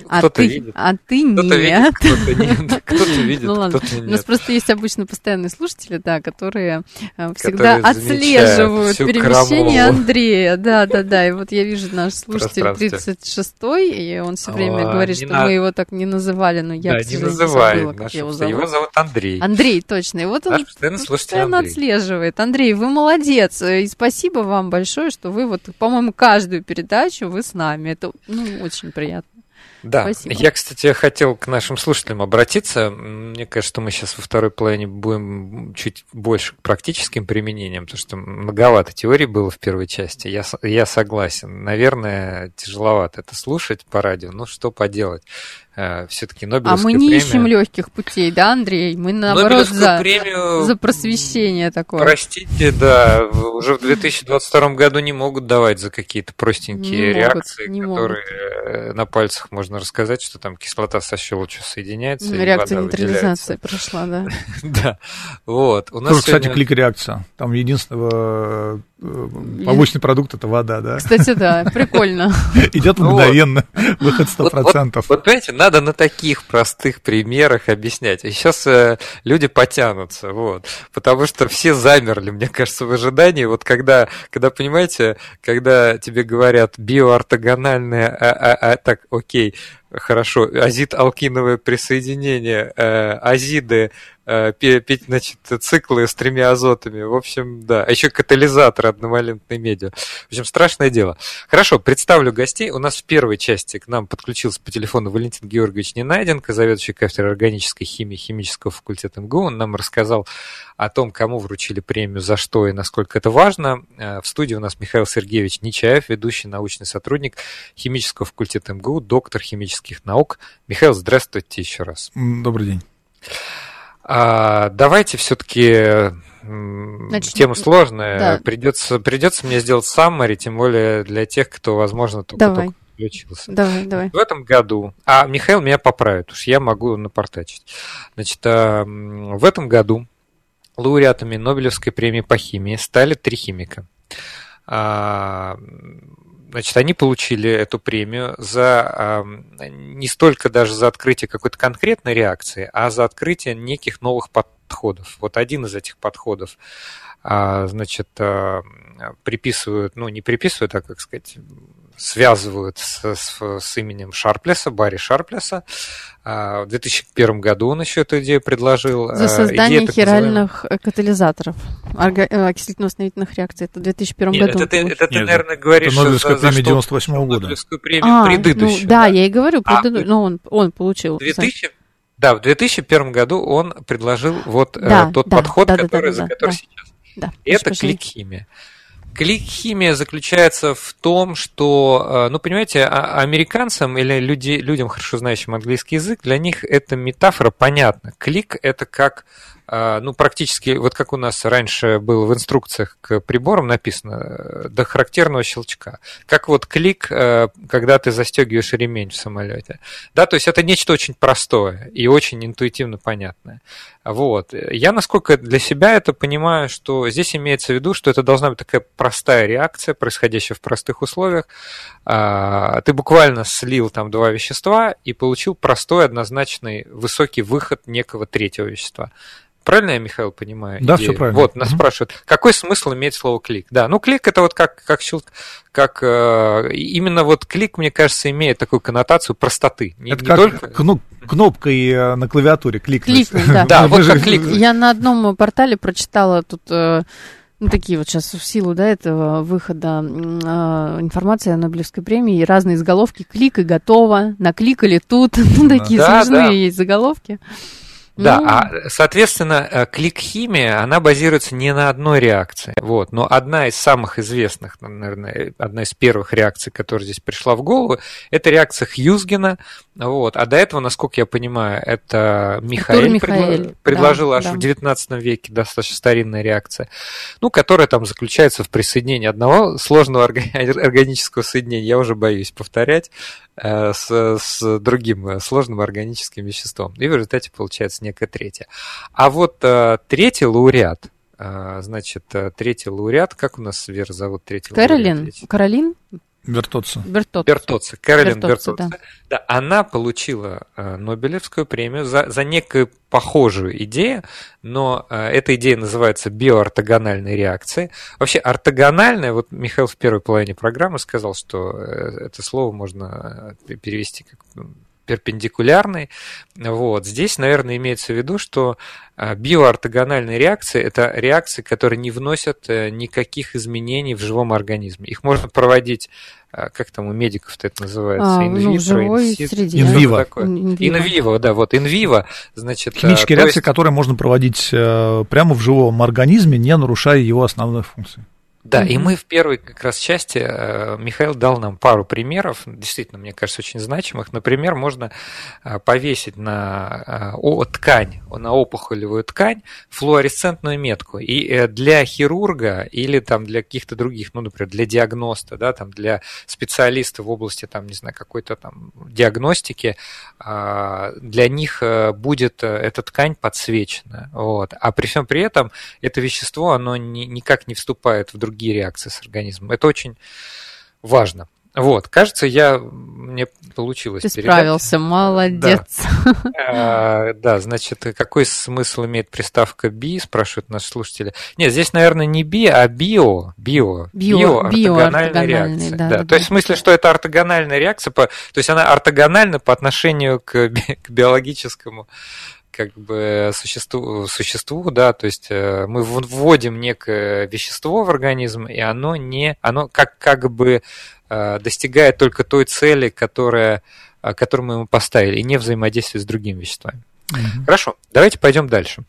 Speaker 2: А ты, видит. А ты кто-то нет. Видит, кто-то видит, ну, ладно. кто-то нет. У нас просто есть обычно постоянные слушатели, да, которые э, всегда которые отслеживают перемещение крамолу. Андрея. Да, да, да. И вот я вижу наш слушатель 36-й, и он все время а, говорит, что на... мы его так не называли, но я,
Speaker 1: да, не забыла, как его зовут. Его зовут Андрей.
Speaker 2: Андрей, точно. И вот он постоянно отслеживает. Андрей, вы молодец. И спасибо вам большое, что вы вот, по-моему, каждую передачу вы с нами. Это ну, очень приятно.
Speaker 1: Да, Спасибо. я, кстати, хотел к нашим слушателям обратиться. Мне кажется, что мы сейчас во второй половине будем чуть больше к практическим применениям, потому что многовато теорий было в первой части. Я, я согласен. Наверное, тяжеловато это слушать по радио. Ну, что поделать. Э, все-таки Нобелевская
Speaker 2: А мы не премия... ищем легких путей, да, Андрей? Мы наоборот за, премию, за просвещение такое.
Speaker 1: Простите, да, уже в 2022 году не могут давать за какие-то простенькие не реакции, могут, которые могут. Э, на пальцах можно рассказать, что там кислота со щелочью соединяется.
Speaker 2: Реакция нейтрализации прошла, да.
Speaker 1: Да, вот.
Speaker 4: У нас кстати, клик-реакция. Там единственного э, побочный продукт это вода, да?
Speaker 2: Кстати, да, прикольно.
Speaker 4: Идет мгновенно, выход 100%.
Speaker 1: Вот, понимаете, надо на таких простых примерах объяснять. И сейчас э, люди потянутся, вот. Потому что все замерли, мне кажется, в ожидании. Вот когда, когда понимаете, когда тебе говорят биоортогональное, а, а, а, так, окей, хорошо, азид-алкиновое присоединение, э, азиды, Э, значит, циклы с тремя азотами. В общем, да. А еще катализатор одновалентной медиа. В общем, страшное дело. Хорошо, представлю гостей. У нас в первой части к нам подключился по телефону Валентин Георгиевич Ненайденко, заведующий кафедрой органической химии химического факультета МГУ. Он нам рассказал о том, кому вручили премию, за что и насколько это важно. Э, в студии у нас Михаил Сергеевич Нечаев, ведущий научный сотрудник химического факультета МГУ, доктор химических наук. Михаил, здравствуйте еще раз.
Speaker 4: Добрый день.
Speaker 1: А, давайте все-таки Значит, тема сложная. Да. Придется, придется мне сделать саммари, тем более для тех, кто, возможно, только, давай. только включился.
Speaker 2: Давай, давай.
Speaker 1: В этом году, а Михаил меня поправит, уж я могу напортачить. Значит, а, в этом году лауреатами Нобелевской премии по химии стали три химика. Значит, они получили эту премию за не столько даже за открытие какой-то конкретной реакции, а за открытие неких новых подходов. Вот один из этих подходов, а, значит, а, приписывают, ну, не приписывают, а, как сказать, связывают с, с, с именем Шарплеса, Барри Шарплеса. А, в 2001 году он еще эту идею предложил.
Speaker 2: За создание Идея, хиральных называемых... катализаторов, э, окислительно-восстановительных реакций. Это в 2001 Нет, году.
Speaker 1: Это, это, это ты, наверное, говоришь...
Speaker 4: Это Нобелевская за, премия 98 -го года.
Speaker 1: Нобелевскую премию а, предыдущую.
Speaker 2: Ну, да, да, я и говорю, преду... а, но он, он получил.
Speaker 1: 2000... Да, в 2001 году он предложил вот э, да, тот да, подход, да, который, да, да, за который да, сейчас. Да, это клик-химия. Клик-химия заключается в том, что, э, ну, понимаете, а, американцам или люди, людям, хорошо знающим английский язык, для них эта метафора понятна. Клик – это как ну, практически, вот как у нас раньше было в инструкциях к приборам написано, э, до характерного щелчка. Как вот клик, э, когда ты застегиваешь ремень в самолете. Да, то есть это нечто очень простое и очень интуитивно понятное. Вот. Я, насколько для себя это понимаю, что здесь имеется в виду, что это должна быть такая простая реакция, происходящая в простых условиях. А, ты буквально слил там два вещества и получил простой, однозначный, высокий выход некого третьего вещества. Правильно я, Михаил, понимаю?
Speaker 4: Да, идею? все правильно.
Speaker 1: Вот, нас угу. спрашивают, какой смысл имеет слово клик? Да, ну клик это вот как, как щелк, как э, именно вот клик, мне кажется, имеет такую коннотацию простоты.
Speaker 4: Не, это не как только... кну, кнопкой э, на клавиатуре кликнуть.
Speaker 2: Кликнуть, да. да, вот как кликнуть. Я на одном портале прочитала тут... Э, ну, такие вот сейчас в силу да, этого выхода э, информации о Нобелевской премии, разные заголовки, клик и готово, накликали тут, ну, такие да, смешные да. есть заголовки.
Speaker 1: Да, ну... а, соответственно, э, клик-химия, она базируется не на одной реакции. Вот, но одна из самых известных, наверное, одна из первых реакций, которая здесь пришла в голову, это реакция Хьюзгена. Вот, а до этого, насколько я понимаю, это Михаил, Михаэль предложил да, аж да. в 19 веке достаточно старинная реакция, ну, которая там заключается в присоединении одного сложного органического соединения, я уже боюсь повторять, э, с, с другим э, сложным органическим веществом. И в результате получается некое третье. А вот э, третий лауреат, э, значит, э, третий лауреат, как у нас Вера зовут третий
Speaker 2: Каролин.
Speaker 1: лауреат?
Speaker 2: Каролин?
Speaker 4: Бертоца.
Speaker 1: Бертоца. Бертоца. Кэролин Бертоца. Да. да, она получила э, Нобелевскую премию за, за некую похожую идею, но э, эта идея называется биоортогональной реакцией. Вообще ортогональная, вот Михаил в первой половине программы сказал, что э, это слово можно перевести как перпендикулярной. Вот. Здесь, наверное, имеется в виду, что а, биоортогональные реакции – это реакции, которые не вносят э, никаких изменений в живом организме. Их можно проводить а, как там у медиков-то это называется?
Speaker 2: А, инвитро, ну, живой среде.
Speaker 4: Инвиво.
Speaker 1: Инвиво, да, вот инвиво, значит...
Speaker 4: Химические реакции, есть... которые можно проводить э, прямо в живом организме, не нарушая его основных функций.
Speaker 1: Да, mm-hmm. и мы в первой как раз части, э, Михаил дал нам пару примеров, действительно, мне кажется, очень значимых. Например, можно э, повесить на э, ткань, на опухолевую ткань флуоресцентную метку. И для хирурга или там для каких-то других, ну, например, для диагноста, да, там для специалиста в области, там, не знаю, какой-то там диагностики, для них будет эта ткань подсвечена. Вот. А при всем при этом это вещество, оно никак не вступает в другие другие реакции с организмом. Это очень важно. Вот, кажется, я мне получилось.
Speaker 2: Ты передать. справился, молодец.
Speaker 1: Да. А, да, значит, какой смысл имеет приставка би, спрашивают наши слушатели. Нет, здесь, наверное, не би, а био, био, био, био ортогональная реакция. Да, да, да, то есть в смысле, что это ортогональная реакция, по, то есть она ортогональна по отношению к, к биологическому как бы существу, существу, да, то есть э, мы вводим некое вещество в организм, и оно не, оно как, как бы э, достигает только той цели, которая, э, которую мы ему поставили, и не взаимодействует с другими веществами. Mm-hmm. Хорошо, давайте пойдем дальше.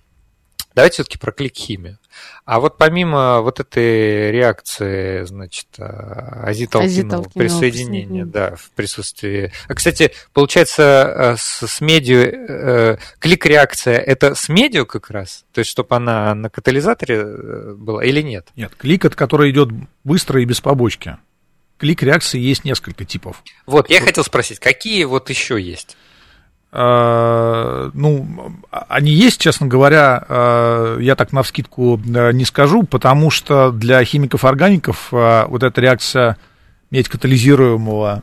Speaker 1: Давайте все-таки про клик-химию. А вот помимо вот этой реакции, значит, а, азиталкинового присоединения, да, в присутствии... А, кстати, получается, а, с, с медиа, э, клик-реакция, это с медиа как раз? То есть, чтобы она на катализаторе э, была или нет?
Speaker 4: Нет, клик, от который идет быстро и без побочки. Клик-реакции есть несколько типов.
Speaker 1: Вот, я вот. хотел спросить, какие вот еще есть?
Speaker 4: А, ну, они есть, честно говоря, а, я так на вскидку не скажу, потому что для химиков-органиков а, вот эта реакция медь катализируемого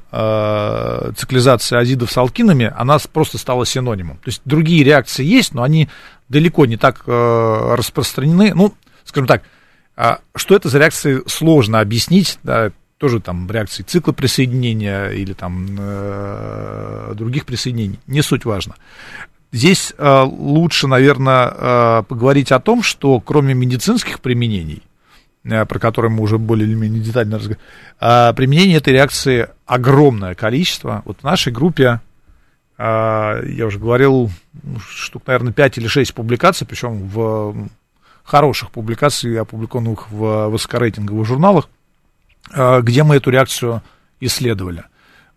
Speaker 4: циклизации азидов с алкинами, она просто стала синонимом. То есть другие реакции есть, но они далеко не так распространены. Ну, скажем так, что это за реакции, сложно объяснить, тоже там реакции цикла присоединения или там э, других присоединений, не суть важно. Здесь э, лучше, наверное, э, поговорить о том, что кроме медицинских применений, э, про которые мы уже более или менее детально разговаривали, э, применение этой реакции огромное количество. Вот в нашей группе, э, я уже говорил, штук, наверное, 5 или 6 публикаций, причем в хороших публикаций, опубликованных в высокорейтинговых журналах, где мы эту реакцию исследовали.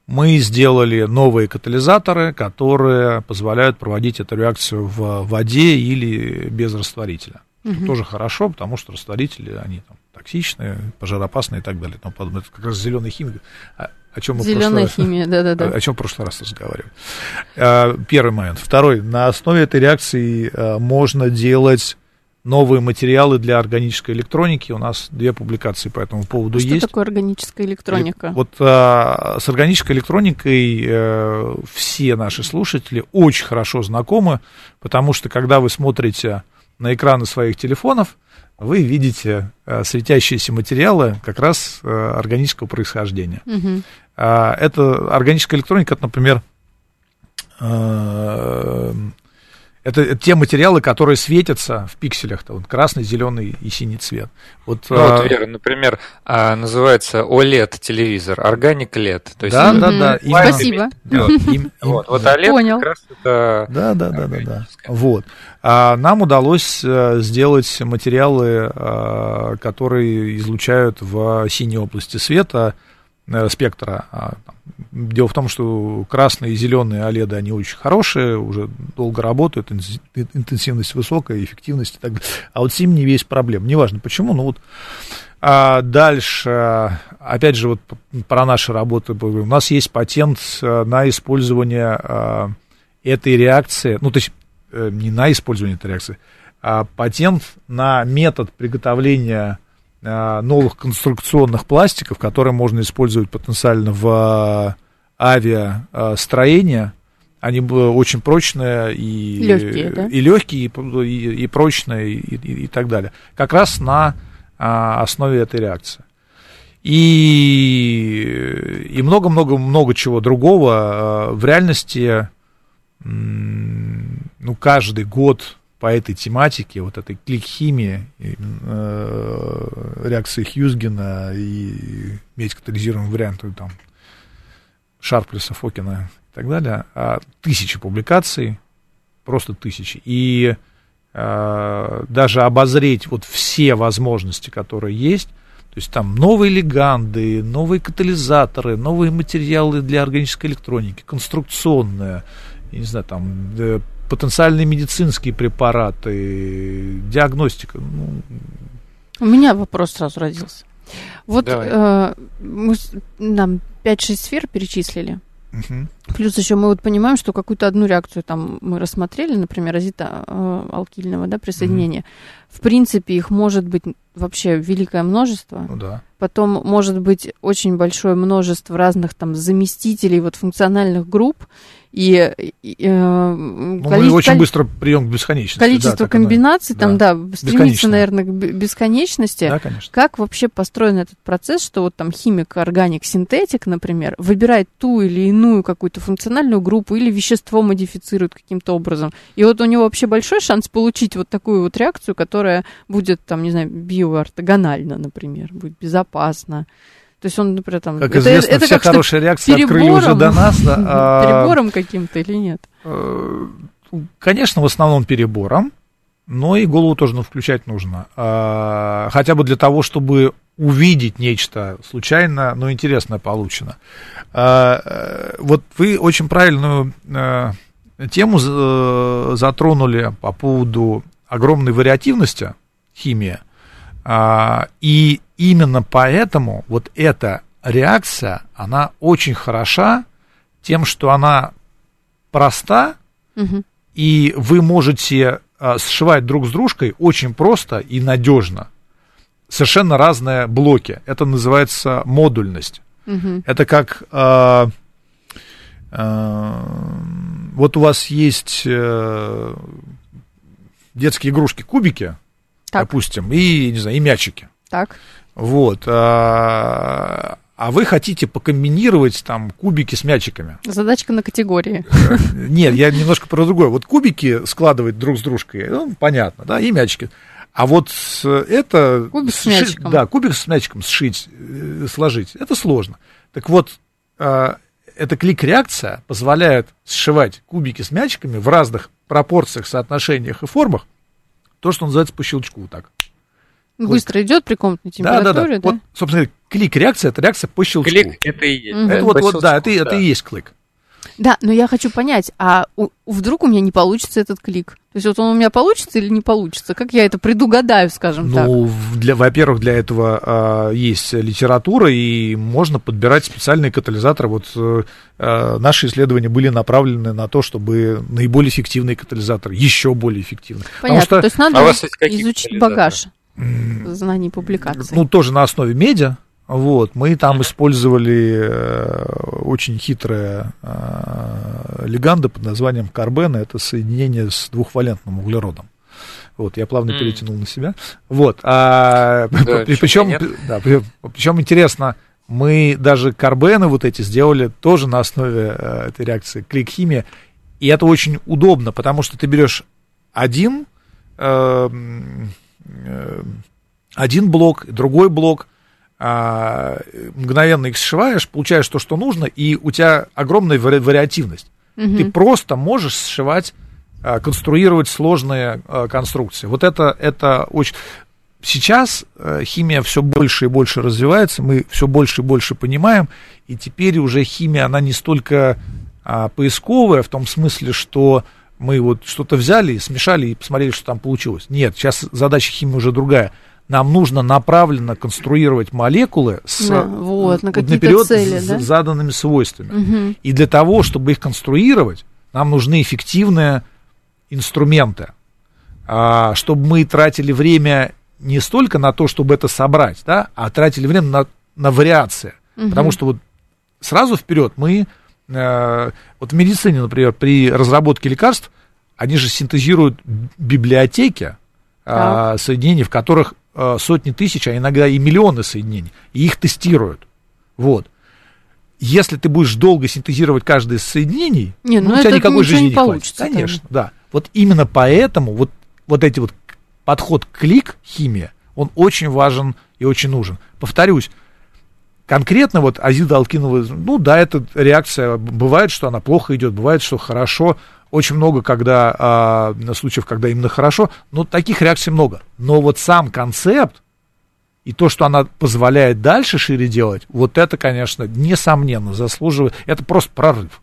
Speaker 4: Мы сделали новые катализаторы, которые позволяют проводить эту реакцию в воде или без растворителя. Угу. тоже хорошо, потому что растворители, они там токсичные, пожароопасные и так далее. Но это как раз зеленая химия. О, о чем мы
Speaker 2: Зеленая химия, да-да-да.
Speaker 4: О, о чем в прошлый раз разговаривали. Э, первый момент. Второй. На основе этой реакции можно делать новые материалы для органической электроники. У нас две публикации по этому поводу
Speaker 2: Что
Speaker 4: есть.
Speaker 2: Что такое органическая электроника?
Speaker 4: Вот а, с органической электроникой а, все наши слушатели очень хорошо знакомы, потому что когда вы смотрите на экраны своих телефонов, вы видите а, светящиеся материалы как раз а, органического происхождения. Угу. А, это органическая электроника, это, например, а, это, это те материалы, которые светятся в пикселях, вот, красный, зеленый и синий цвет.
Speaker 1: Вот, ну, а... вот Вера, например, а, называется OLED телевизор, Organic LED.
Speaker 4: То есть, да, да, да.
Speaker 2: Спасибо.
Speaker 1: Да, им, вот, вот OLED Понял. как раз это...
Speaker 4: Да, да, да, да, да. Вот. А, нам удалось э, сделать материалы, а, которые излучают в синей области света, спектра. А, дело в том, что красные и зеленые OLED, они очень хорошие, уже долго работают, интенсивность высокая, эффективность и так далее. А вот синие весь проблем. Неважно почему, но вот а дальше, опять же, вот про наши работы. У нас есть патент э, на использование э, этой реакции, ну, то есть не на использование этой реакции, а патент на метод приготовления новых конструкционных пластиков, которые можно использовать потенциально в авиастроении. Они очень прочные и
Speaker 2: легкие, да?
Speaker 4: и, легкие, и, и, и прочные, и, и, и так далее. Как раз на а, основе этой реакции. И, и много-много-много чего другого. В реальности, ну, каждый год по этой тематике, вот этой клик-химии, э, реакции Хьюзгена и медь катализированным вариантом там Шарплеса, Фокина и так далее, а тысячи публикаций, просто тысячи. И э, даже обозреть вот все возможности, которые есть, то есть там новые леганды, новые катализаторы, новые материалы для органической электроники, конструкционные, я не знаю, там э, потенциальные медицинские препараты, диагностика. Ну.
Speaker 2: У меня вопрос сразу родился. Вот э, мы, нам 5-6 сфер перечислили. Угу. Плюс еще мы вот понимаем, что какую-то одну реакцию там мы рассмотрели, например, азита э, алкильного да, присоединения. Угу. В принципе, их может быть вообще великое множество.
Speaker 4: Ну да.
Speaker 2: Потом может быть очень большое множество разных там заместителей вот функциональных групп. И, и э,
Speaker 4: ну, мы очень быстро прием к бесконечности.
Speaker 2: Количество да, комбинаций там, да, да стремится, наверное, к бесконечности.
Speaker 4: Да, конечно.
Speaker 2: Как вообще построен этот процесс, что вот там химик, органик, синтетик, например, выбирает ту или иную какую-то функциональную группу или вещество модифицирует каким-то образом. И вот у него вообще большой шанс получить вот такую вот реакцию, которая будет там, не знаю, биоортогональна, например, будет безопасна. То есть он, например, там...
Speaker 4: Как это, известно, это все как хорошие реакции открыли уже до нас.
Speaker 2: Да, перебором каким-то или нет?
Speaker 4: Э, конечно, в основном перебором, но и голову тоже ну, включать нужно. А, хотя бы для того, чтобы увидеть нечто случайно, но интересное получено. А, э, вот вы очень правильную э, тему затронули по поводу огромной вариативности химии. А, и именно поэтому вот эта реакция, она очень хороша тем, что она проста, угу. и вы можете а, сшивать друг с дружкой очень просто и надежно. Совершенно разные блоки. Это называется модульность. Угу. Это как... Э, э, вот у вас есть э, детские игрушки, кубики, так. допустим, и, не знаю, и мячики.
Speaker 2: Так.
Speaker 4: Вот. А, а вы хотите покомбинировать там кубики с мячиками.
Speaker 2: Задачка на категории.
Speaker 4: Нет, я немножко про другое. Вот кубики складывать друг с дружкой, ну, понятно, да, и мячики. А вот это...
Speaker 2: Кубик с мячиком.
Speaker 4: Да, кубик с мячиком сшить, э, сложить, это сложно. Так вот, а, эта клик-реакция позволяет сшивать кубики с мячиками в разных пропорциях, соотношениях и формах, то, что называется по щелчку так.
Speaker 2: Быстро клик. идет при комнатной температуре, да? Да, да.
Speaker 4: да? Вот, собственно, клик-реакция, это реакция по щелчку.
Speaker 1: Клик, это и есть.
Speaker 4: Это вот, вот, да, это, да. это и есть клик.
Speaker 2: Да, но я хочу понять, а у, вдруг у меня не получится этот клик? То есть вот он у меня получится или не получится? Как я это предугадаю, скажем
Speaker 4: ну,
Speaker 2: так?
Speaker 4: Ну, для, во-первых, для этого а, есть литература, и можно подбирать специальные катализаторы. Вот а, наши исследования были направлены на то, чтобы наиболее эффективные катализаторы, еще более эффективные.
Speaker 2: Понятно, что... то есть надо а изучить багаж знаний публикаций.
Speaker 4: Ну, тоже на основе медиа. Вот, мы там использовали э, очень хитрые э, леганды под названием карбена. Это соединение с двухвалентным углеродом. Вот, я плавно mm. перетянул на себя. Вот, а, да, причем, да, причем интересно, мы даже карбены вот эти сделали тоже на основе э, этой реакции клик-химия. И это очень удобно, потому что ты берешь один, э, э, один блок, другой блок, мгновенно их сшиваешь, получаешь то, что нужно, и у тебя огромная вари- вариативность. Угу. Ты просто можешь сшивать, а, конструировать сложные а, конструкции. Вот это, это очень... Сейчас а, химия все больше и больше развивается, мы все больше и больше понимаем, и теперь уже химия, она не столько а, поисковая, в том смысле, что мы вот что-то взяли, смешали и посмотрели, что там получилось. Нет, сейчас задача химии уже другая нам нужно направленно конструировать молекулы с
Speaker 2: да, вот, на наперед цели,
Speaker 4: с да? заданными свойствами. Угу. И для того, чтобы их конструировать, нам нужны эффективные инструменты. А, чтобы мы тратили время не столько на то, чтобы это собрать, да, а тратили время на, на вариации. Угу. Потому что вот сразу вперед мы, э, вот в медицине, например, при разработке лекарств, они же синтезируют библиотеки э, соединений, в которых э, сотни тысяч, а иногда и миллионы соединений, и их тестируют. Вот. Если ты будешь долго синтезировать каждое из соединений,
Speaker 2: не, ну, ну, у тебя никакой жизни не получится.
Speaker 4: Хватит. Конечно, да. Вот именно поэтому вот, вот эти вот подход клик химия, он очень важен и очень нужен. Повторюсь, конкретно вот азида алкинова, ну да, это реакция, бывает, что она плохо идет, бывает, что хорошо, очень много, когда а, случаев, когда именно хорошо, но таких реакций много. Но вот сам концепт и то, что она позволяет дальше шире делать, вот это, конечно, несомненно заслуживает, это просто прорыв.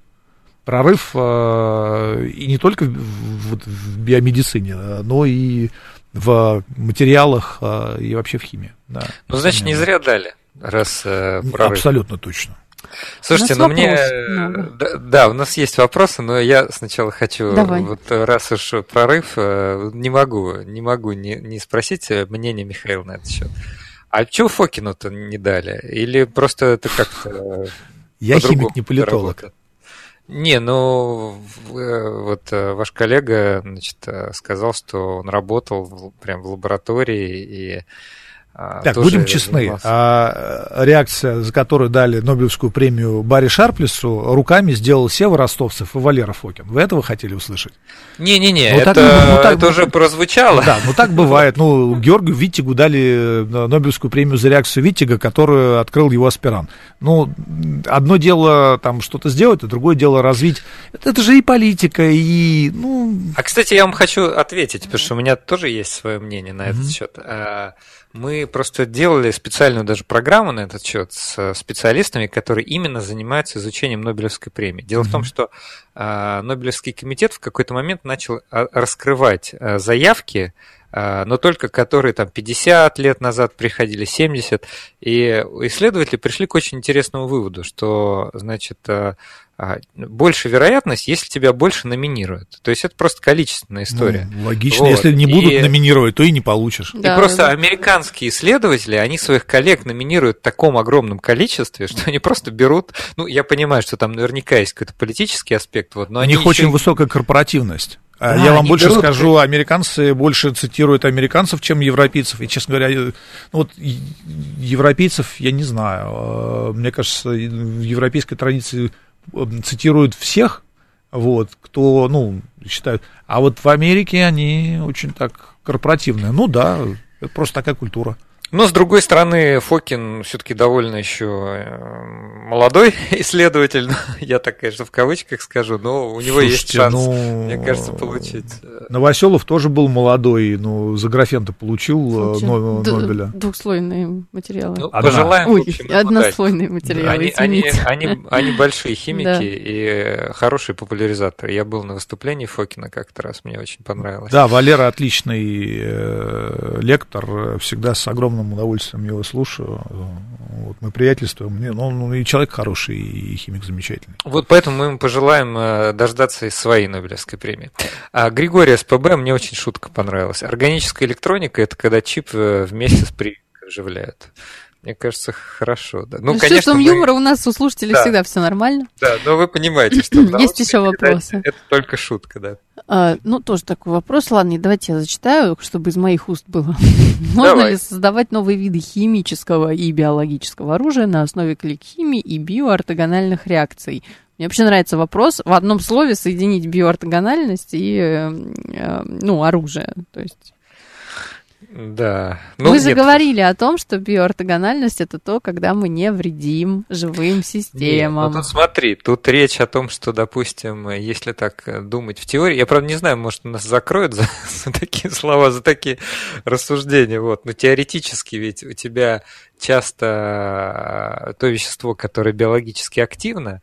Speaker 4: Прорыв э, и не только в, в биомедицине, но и в материалах э, и вообще в химии. Да,
Speaker 1: ну, значит, не зря дали, раз э, прорыв.
Speaker 4: Абсолютно точно.
Speaker 1: Слушайте, ну мне... Да, да, у нас есть вопросы, но я сначала хочу, Давай. вот раз уж прорыв, э, не могу, не могу не, не спросить мнение Михаила на этот счет. А чего Фокину-то не дали? Или просто это как-то...
Speaker 4: Я химик, не политолог.
Speaker 1: Не, ну вот э, ваш коллега значит, э, сказал, что он работал прям в лаборатории и
Speaker 4: так, будем честны, а, реакция, за которую дали Нобелевскую премию Барри Шарплесу, руками сделал Сева Ростовцев и Валера Фокин. Вы этого хотели услышать?
Speaker 1: Не-не-не, ну, это, так, ну, так, это уже прозвучало.
Speaker 4: Да, ну так бывает. Ну, Георгию Виттигу дали э, Нобелевскую премию за реакцию Виттига, которую открыл его аспирант. Ну, одно дело там что-то сделать, а другое дело развить. Это, это же и политика, и... Ну...
Speaker 1: А, кстати, я вам хочу ответить, потому что у меня тоже есть свое мнение на этот mm-hmm. счет. Мы просто делали специальную даже программу на этот счет с специалистами, которые именно занимаются изучением Нобелевской премии. Дело mm-hmm. в том, что э, Нобелевский комитет в какой-то момент начал а, раскрывать э, заявки, э, но только которые там 50 лет назад приходили, 70, и исследователи пришли к очень интересному выводу, что, значит, э, а, больше вероятность, если тебя больше номинируют. То есть это просто количественная история.
Speaker 4: Ну, логично, вот. если не будут и... номинировать, то и не получишь.
Speaker 1: Да, и просто да. американские исследователи, они своих коллег номинируют в таком огромном количестве, что они просто берут. Ну, я понимаю, что там наверняка есть какой-то политический аспект, вот, но
Speaker 4: у них очень высокая корпоративность. А, я вам больше берут... скажу, американцы больше цитируют американцев, чем европейцев. И, честно говоря, ну, вот европейцев я не знаю. А, мне кажется, в европейской традиции цитируют всех, вот, кто, ну, считают. А вот в Америке они очень так корпоративные. Ну да, это просто такая культура.
Speaker 1: Но, с другой стороны, Фокин все-таки довольно еще э, молодой исследователь, я так, конечно, в кавычках скажу, но у него Слушайте, есть шанс, ну, мне кажется, получить.
Speaker 4: Э, Новоселов тоже был молодой, но за графен-то получил э, Слушайте, Нобеля.
Speaker 2: Двухслойные материалы. Ну,
Speaker 1: Одна. пожелаем,
Speaker 2: Ой, однослойные материалы,
Speaker 1: они, они, они, они большие химики и хорошие популяризаторы. Я был на выступлении Фокина как-то раз, мне очень понравилось.
Speaker 4: Да, Валера отличный лектор, всегда с огромным огромным удовольствием его слушаю. Вот, мы приятельствуем. Мне, ну, он и человек хороший, и химик замечательный.
Speaker 1: Вот поэтому мы ему пожелаем э, дождаться и своей Нобелевской премии. А Григорий СПБ, мне очень шутка понравилась. Органическая электроника – это когда чип э, вместе с прививкой оживляют. Мне кажется, хорошо. Да.
Speaker 2: Ну, с конечно, чувством мы... юмора у нас у слушателей да. всегда все нормально.
Speaker 1: Да, но вы понимаете, что
Speaker 2: есть еще вопросы.
Speaker 1: Это только шутка, да.
Speaker 2: А, ну, тоже такой вопрос. Ладно, давайте я зачитаю, чтобы из моих уст было. Можно ли создавать новые виды химического и биологического оружия на основе клик-химии и биоортогональных реакций? Мне вообще нравится вопрос в одном слове соединить биоортогональность и э, э, ну, оружие. То есть
Speaker 1: да.
Speaker 2: Ну, мы же говорили о том, что биоортогональность это то, когда мы не вредим живым системам. Нет,
Speaker 1: ну тут смотри, тут речь о том, что, допустим, если так думать в теории, я правда не знаю, может нас закроют за, за такие слова, за такие рассуждения, вот, но теоретически ведь у тебя часто то вещество, которое биологически активно,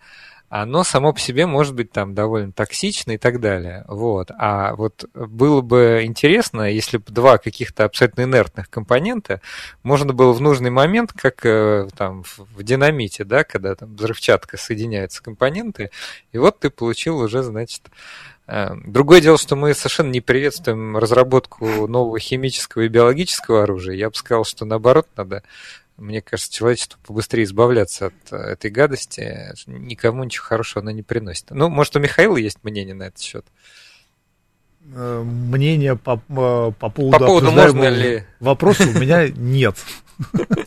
Speaker 1: оно само по себе может быть там довольно токсично и так далее. Вот. А вот было бы интересно, если бы два каких-то абсолютно инертных компонента можно было в нужный момент, как э, там в динамите, да, когда там взрывчатка соединяются компоненты, и вот ты получил уже, значит, Э, другое дело, что мы совершенно не приветствуем разработку нового химического и биологического оружия. Я бы сказал, что наоборот надо, мне кажется, человечеству побыстрее избавляться от э, этой гадости. Никому ничего хорошего она не приносит. Ну, может, у Михаила есть мнение на этот счет?
Speaker 4: Э, мнение по, по поводу, по поводу можно ли... вопроса у меня нет.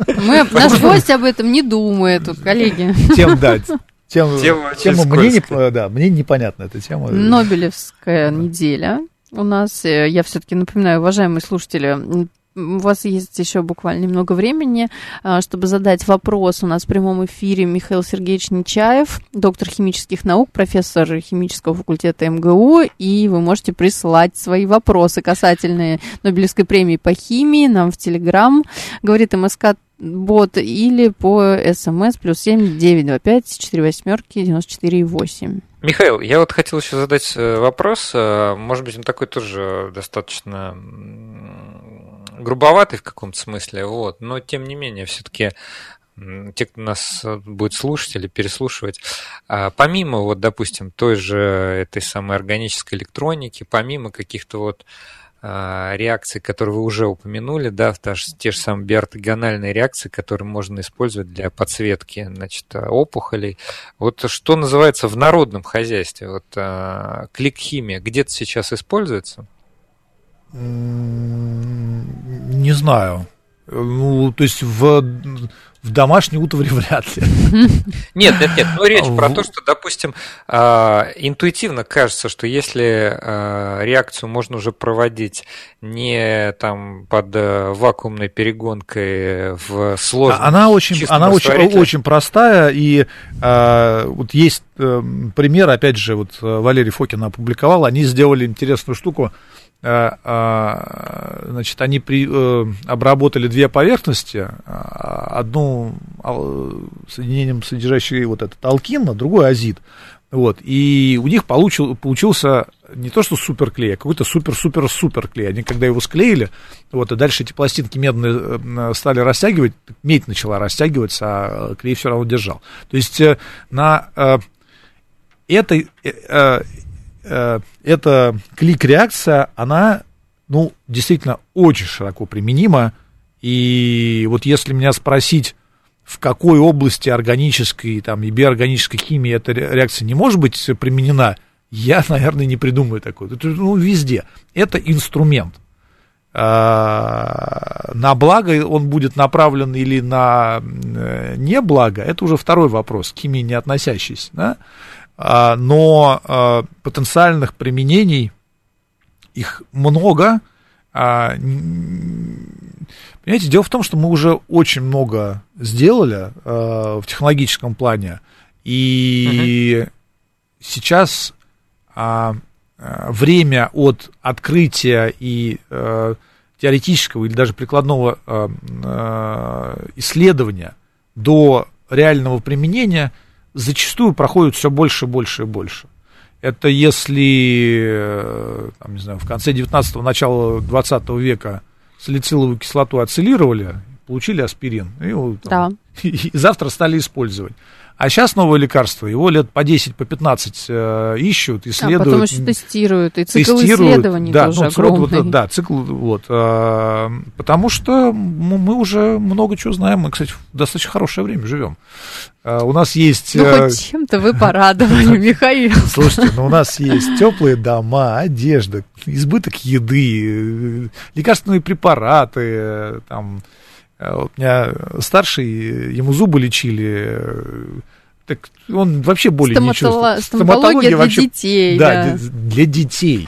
Speaker 2: Мы, наш гость об этом не думает, коллеги.
Speaker 4: Тем, да, тема, тема, тема мне, не, да, мне непонятна эта тема.
Speaker 2: Нобелевская неделя у нас. Э, я все-таки напоминаю, уважаемые слушатели, у вас есть еще буквально немного времени, а, чтобы задать вопрос. У нас в прямом эфире Михаил Сергеевич Нечаев, доктор химических наук, профессор химического факультета МГУ, и вы можете присылать свои вопросы касательные Нобелевской премии по химии нам в Телеграм, говорит МСК бот или по смс плюс семь девять два пять четыре восьмерки девяносто четыре восемь.
Speaker 1: Михаил, я вот хотел еще задать э, вопрос, э, может быть, он такой тоже достаточно грубоватый в каком-то смысле, вот, но тем не менее, все-таки те, кто нас э, будет слушать или переслушивать, а, помимо, вот, допустим, той же этой самой органической электроники, помимо каких-то вот а, реакций, которые вы уже упомянули, да, те же самые биортогональные реакции, которые можно использовать для подсветки значит, опухолей. Вот что называется в народном хозяйстве, вот а, клик-химия где-то сейчас используется?
Speaker 4: Не знаю. Ну, то есть в в домашней утвари вряд ли.
Speaker 1: Нет, нет, нет. Ну, речь про то, что, допустим, а, интуитивно кажется, что если а, реакцию можно уже проводить не там под э, вакуумной перегонкой в сложном...
Speaker 4: Она очень, она очень, очень простая, и а, вот есть пример, опять же, вот э, Валерий Фокин опубликовал, они сделали интересную штуку, Э, а, значит, они при, э, обработали две поверхности, а, одну соединением, содержащей вот этот алкин, а другой азид. Вот, и у них получил, получился не то что суперклей, а какой-то супер-супер-супер клей. Они когда его склеили, вот, и дальше эти пластинки медные э, стали растягивать, медь начала растягиваться, а клей все равно держал. То есть на этой э, эта клик-реакция, она, ну, действительно очень широко применима. И вот если меня спросить, в какой области органической там, и биорганической химии эта реакция не может быть применена, я, наверное, не придумаю такой. Это, ну, везде. Это инструмент. А, на благо он будет направлен или на э, неблаго, это уже второй вопрос, к химии не относящийся. Да? А, но а, потенциальных применений их много. А, понимаете, дело в том, что мы уже очень много сделали в технологическом плане, и угу. сейчас время от открытия и теоретического или даже прикладного исследования до реального применения – зачастую проходит все больше, больше и больше. Это если, э, там, не знаю, в конце 19-го, начало 20 века салициловую кислоту ацилировали, получили аспирин, и, там, да. и завтра стали использовать. А сейчас новое лекарство, его лет по 10, по 15 э, ищут, исследуют. А потом
Speaker 2: еще тестируют, и цикл тестируют, исследований
Speaker 4: да,
Speaker 2: тоже
Speaker 4: ну,
Speaker 2: огромный.
Speaker 4: Вот, да, цикл, вот. Э, потому что мы уже много чего знаем, мы, кстати, в достаточно хорошее время живем. Э, у нас есть...
Speaker 2: Ну, хоть э, чем-то вы порадовали, Михаил.
Speaker 4: Слушайте, ну у нас есть теплые дома, одежда, избыток еды, э, лекарственные препараты, э, там у меня старший, ему зубы лечили, так он вообще боли Стоматоло... не чувствует.
Speaker 2: Стоматология для вообще, детей.
Speaker 4: Да, да, для детей.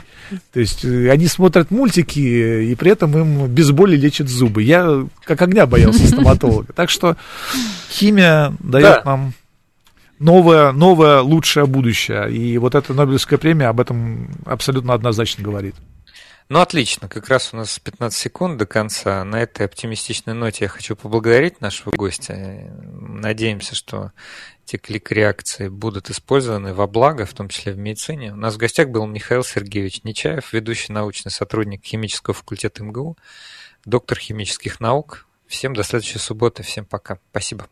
Speaker 4: То есть э, они смотрят мультики, и при этом им без боли лечат зубы. Я как огня боялся стоматолога. Так что химия дает нам новое, новое, лучшее будущее. И вот эта Нобелевская премия об этом абсолютно однозначно говорит.
Speaker 1: Ну, отлично. Как раз у нас 15 секунд до конца. На этой оптимистичной ноте я хочу поблагодарить нашего гостя. Надеемся, что эти клик-реакции будут использованы во благо, в том числе в медицине. У нас в гостях был Михаил Сергеевич Нечаев, ведущий научный сотрудник химического факультета МГУ, доктор химических наук. Всем до следующей субботы. Всем пока. Спасибо.